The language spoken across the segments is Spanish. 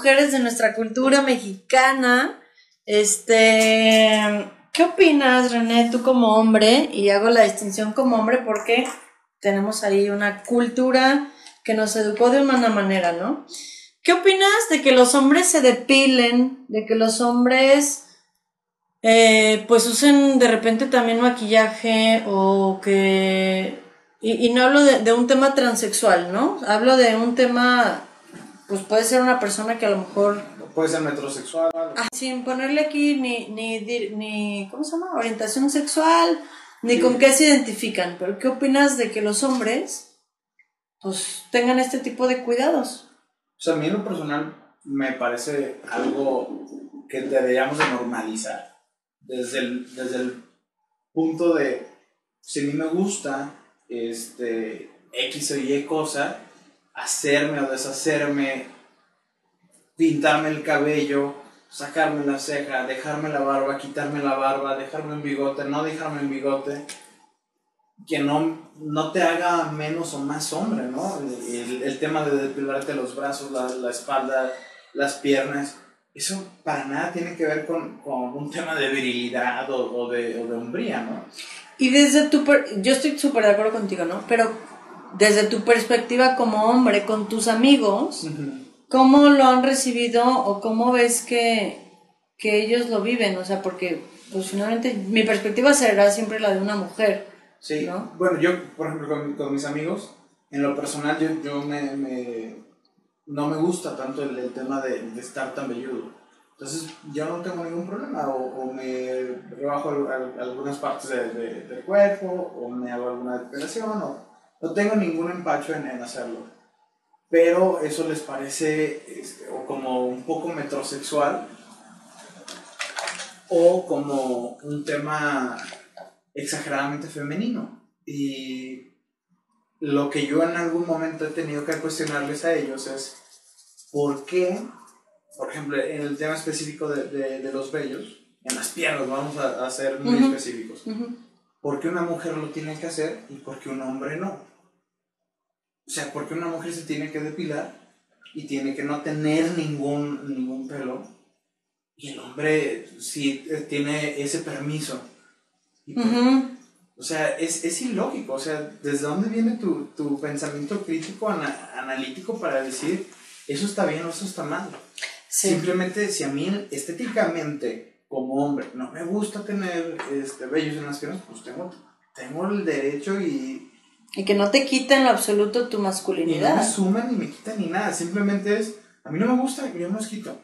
mujeres de nuestra cultura mexicana. Este, ¿qué opinas, René, tú como hombre? Y hago la distinción como hombre porque tenemos ahí una cultura que nos educó de una manera, ¿no? ¿Qué opinas de que los hombres se depilen, de que los hombres eh, pues usen de repente también maquillaje o que... Y, no hablo de, un tema transexual, ¿no? Hablo de un tema, pues puede ser una persona que a lo mejor... Puede ser metrosexual. Ah, sin ponerle aquí ni, ni, ni, ¿cómo se llama? Orientación sexual, ni con qué se identifican. Pero ¿qué opinas de que los hombres, pues, tengan este tipo de cuidados? O sea, a mí en lo personal me parece algo que deberíamos de normalizar desde el, desde el punto de, si a mí me gusta este, X o Y cosa, hacerme o deshacerme, pintarme el cabello, sacarme la ceja, dejarme la barba, quitarme la barba, dejarme un bigote, no dejarme un bigote, que no, no te haga menos o más hombre, ¿no? El, tema de depilarte los brazos, la, la espalda, las piernas eso para nada tiene que ver con, un tema de virilidad o, de, o, hombría, ¿no? Y desde tu... yo estoy súper de acuerdo contigo, ¿no? Pero desde tu perspectiva como hombre, con tus amigos, ¿cómo lo han recibido o cómo ves que, que ellos lo viven? O sea, porque pues finalmente mi perspectiva será siempre la de una mujer. Sí, ¿no? bueno, yo, por ejemplo, con, mis amigos, en lo personal, yo, yo me no me gusta tanto el, tema de, estar tan velludo. Entonces yo no tengo ningún problema, o, me rebajo algunas partes del cuerpo, o me hago alguna depilación, o no tengo ningún empacho en, hacerlo. Pero eso les parece este, o como un poco metrosexual, o como un tema exageradamente femenino. Y lo que yo en algún momento he tenido que cuestionarles a ellos es por qué, por ejemplo, en el tema específico de, los vellos, en las piernas, vamos a, ser muy específicos, ¿por qué una mujer lo tiene que hacer y por qué un hombre no? O sea, ¿por qué una mujer se tiene que depilar y tiene que no tener ningún, ningún pelo? Y el hombre sí tiene ese permiso. O sea, es, es, ilógico. O sea, ¿desde dónde viene tu, tu pensamiento crítico, analítico para decir eso está bien o eso está mal? Simplemente, si a mí estéticamente, como hombre, no me gusta tener este, vellos en las piernas, pues tengo, tengo el derecho y... Y que no te quiten en lo absoluto tu masculinidad. Y no me suman ni me quitan ni nada. Simplemente es, a mí no me gusta, yo no los quito.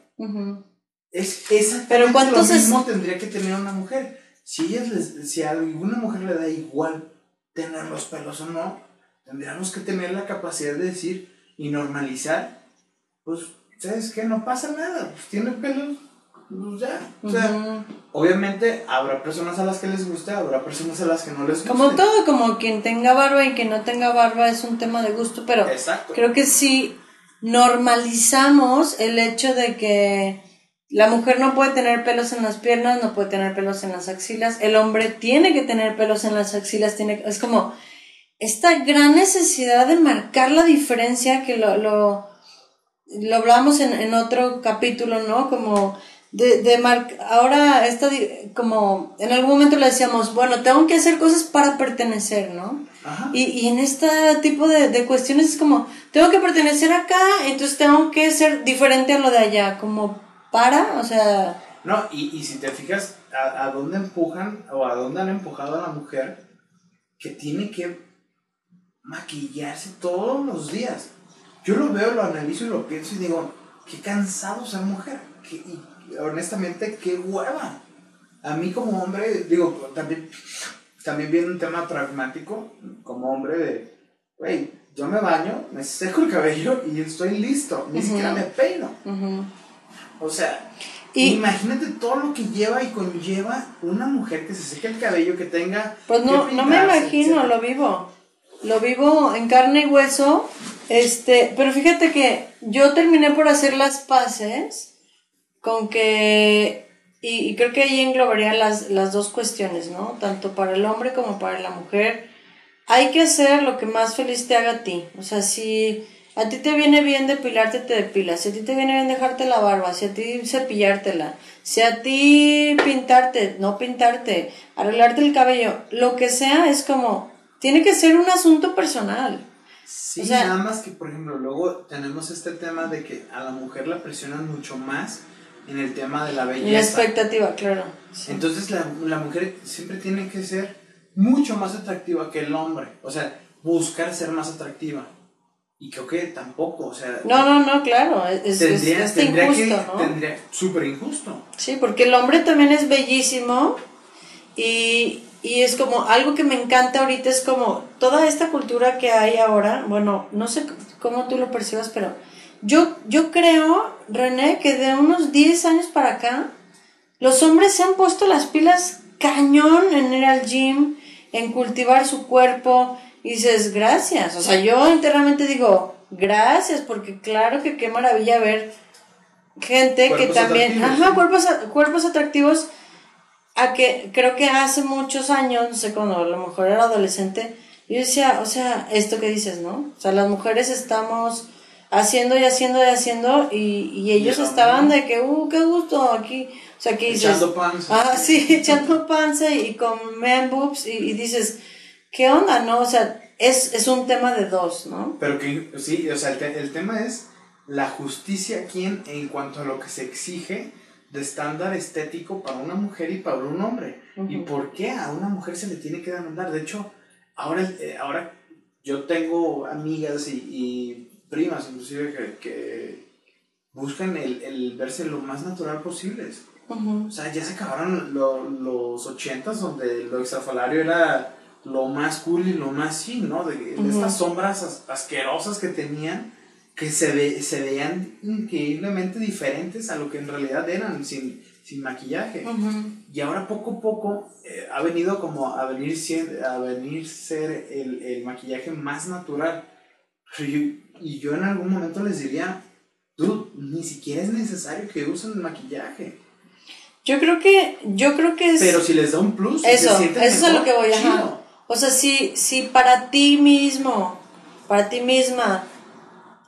Es esa Pero ¿cuántos lo mismo tendría que tener una mujer si, si a alguna mujer le da igual tener los pelos o no, tendríamos que tener la capacidad de decir y normalizar, pues, ¿sabes qué? No pasa nada, pues tiene pelos, pues ya. O sea, obviamente habrá personas a las que les guste, habrá personas a las que no les guste. Como todo, como quien tenga barba y quien no tenga barba es un tema de gusto, pero creo que si normalizamos el hecho de que la mujer no puede tener pelos en las piernas, no puede tener pelos en las axilas. El hombre tiene que tener pelos en las axilas. Tiene, es como esta gran necesidad de marcar la diferencia que lo, lo, lo hablamos en, en, otro capítulo, ¿no? Como de, de mar, ahora esta, como en algún momento le decíamos, bueno, tengo que hacer cosas para pertenecer, ¿no? Y, y en este tipo de, de cuestiones es como, tengo que pertenecer acá, entonces tengo que ser diferente a lo de allá, como para, o sea... No, y, y si te fijas a, a, dónde empujan o a dónde han empujado a la mujer que tiene que maquillarse todos los días. Yo lo veo, lo analizo y lo pienso y digo, qué cansado ser mujer. y honestamente, qué hueva. A mí como hombre, digo, también, también viene un tema pragmático, como hombre de, güey, yo me baño, me seco el cabello y estoy listo, ni siquiera me peino. O sea, imagínate todo lo que lleva y conlleva una mujer que se seque el cabello, que tenga... Pues no, no me imagino, lo vivo. Lo vivo en carne y hueso. Este, pero fíjate que yo terminé por hacer las paces con que... Y, creo que ahí englobaría las, las dos cuestiones, ¿no? Tanto para el hombre como para la mujer. Hay que hacer lo que más feliz te haga a ti. O sea, si a ti te viene bien depilarte, te depilas. Si a ti te viene bien dejarte la barba, si a ti cepillártela, si a ti pintarte, no pintarte, arreglarte el cabello, lo que sea, es como, tiene que ser un asunto personal. Sí, nada más que, por ejemplo, luego tenemos este tema de que a la mujer la presionan mucho más en el tema de la belleza. La expectativa, claro. Entonces la, la mujer siempre tiene que ser mucho más atractiva que el hombre. O sea, buscar ser más atractiva. Y creo que tampoco, o sea... No, no, no, claro, es, tendría, es, injusto, ¿no? Tendría, súper injusto. Sí, porque el hombre también es bellísimo y, y es como algo que me encanta ahorita, es como toda esta cultura que hay ahora, bueno, no sé cómo tú lo percibas, pero yo, yo creo, René, que de unos 10 años para acá, los hombres se han puesto las pilas cañón en ir al gym, en cultivar su cuerpo, y dices, gracias. O sea, yo internamente digo, gracias, porque claro que qué maravilla ver gente que también, ajá, cuerpos, cuerpos atractivos, a que creo que hace muchos años, no sé, cuando a lo mejor era adolescente, yo decía, o sea, esto que dices, ¿no? O sea, las mujeres estamos haciendo y haciendo y haciendo y, y ellos estaban de que, uh, qué gusto aquí. O sea, que dices... Echando panza. Ah, sí, echando panza y, con man boobs y, y dices, ¿qué onda, no? O sea, es, es un tema de dos, ¿no? Pero que, sí, o sea, el, el tema es la justicia aquí en, en, cuanto a lo que se exige de estándar estético para una mujer y para un hombre. ¿Y por qué a una mujer se le tiene que demandar? De hecho, ahora, eh, ahora yo tengo amigas y, y primas inclusive que, que buscan el, el, verse lo más natural posible. O sea, ya se acabaron los ochentas donde lo extrafalario era lo más cool y lo más sí, ¿no? De, estas sombras asquerosas que tenían, que se, ve, se veían increíblemente diferentes a lo que en realidad eran, sin, sin maquillaje. Y ahora poco a poco eh, ha venido como a venir, a venir ser el, el maquillaje más natural. y yo en algún momento les diría, tú, ni siquiera es necesario que usen el maquillaje. Yo creo que, yo creo que es... Pero si les da un plus, eso, eso es a lo que voy a... O sea, si, si para ti mismo, para ti misma,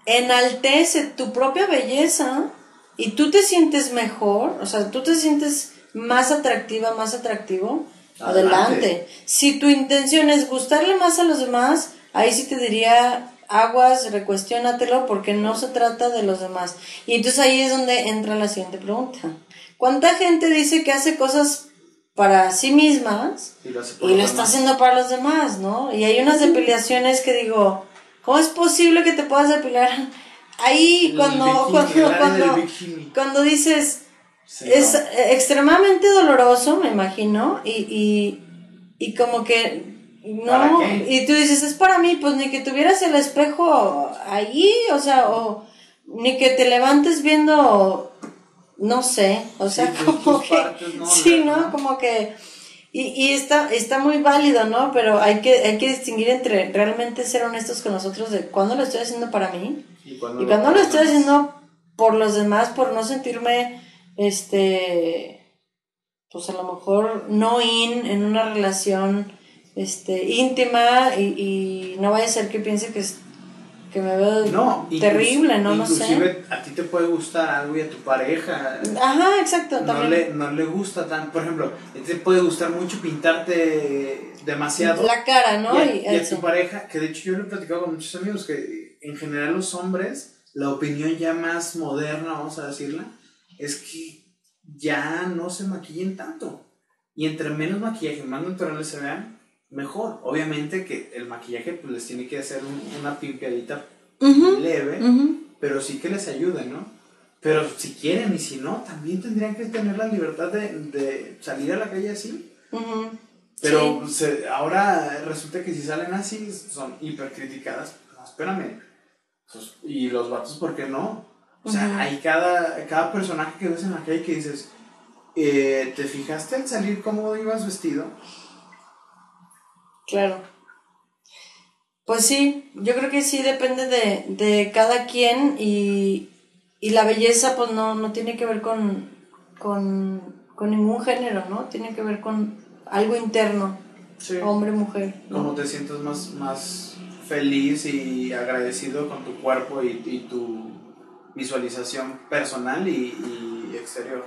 enaltece tu propia belleza y tú te sientes mejor, o sea, tú te sientes más atractiva, más atractivo, adelante. Si tu intención es gustarle más a los demás, ahí sí te diría aguas, recuestiónatelo porque no se trata de los demás. Y entonces ahí es donde entra la siguiente pregunta. ¿Cuánta gente dice que hace cosas para sí mismas y lo, está haciendo para los demás, ¿no? Y hay unas depilaciones que digo, ¿cómo es posible que te puedas depilar? Ahí cuando, cuando, cuando, dices, es extremadamente doloroso, me imagino, y, y, y como que, no, y tú dices, es para mí, pues ni que tuvieras el espejo ahí, o sea, o ni que te levantes viendo no sé, o sea, como que, sí, ¿no? Como que, y, y está, está muy válido, ¿no? Pero hay que, hay que distinguir entre realmente ser honestos con nosotros de cuándo lo estoy haciendo para mí y cuándo, lo, estoy haciendo por los demás, por no sentirme, este, pues a lo mejor no in en una relación, este, íntima y, y no vaya a ser que piense que que me veo terrible, ¿no? No sé. Inclusive a ti te puede gustar algo y a tu pareja. Ajá, exacto. No, le, no le gusta tan. Por ejemplo, a ti te puede gustar mucho pintarte demasiado. La cara, ¿no? Y a, tu pareja, que de hecho yo lo he platicado con muchos amigos, que en general los hombres, la opinión ya más moderna, vamos a decirla, es que ya no se maquillen tanto. Y entre menos maquillaje, más naturales se vean, mejor. Obviamente que el maquillaje pues les tiene que hacer una pimpeadita leve, pero sí que les ayude, ¿no? Pero si quieren y si no, también tendrían que tener la libertad de, salir a la calle así. Pero ahora resulta que si salen así son hipercriticadas. No, espérame. Pues, y los vatos, ¿por qué no? O sea, hay cada, cada personaje que ves en la calle que dices, eh, ¿te fijaste al salir cómo ibas vestido? Claro. Pues sí, yo creo que sí depende de, de cada quien y, y, la belleza pues no, no tiene que ver con, con, con, ningún género, ¿no? Tiene que ver con algo interno, hombre, mujer. Como te sientes más, más feliz y agradecido con tu cuerpo y, tu visualización personal y, exterior.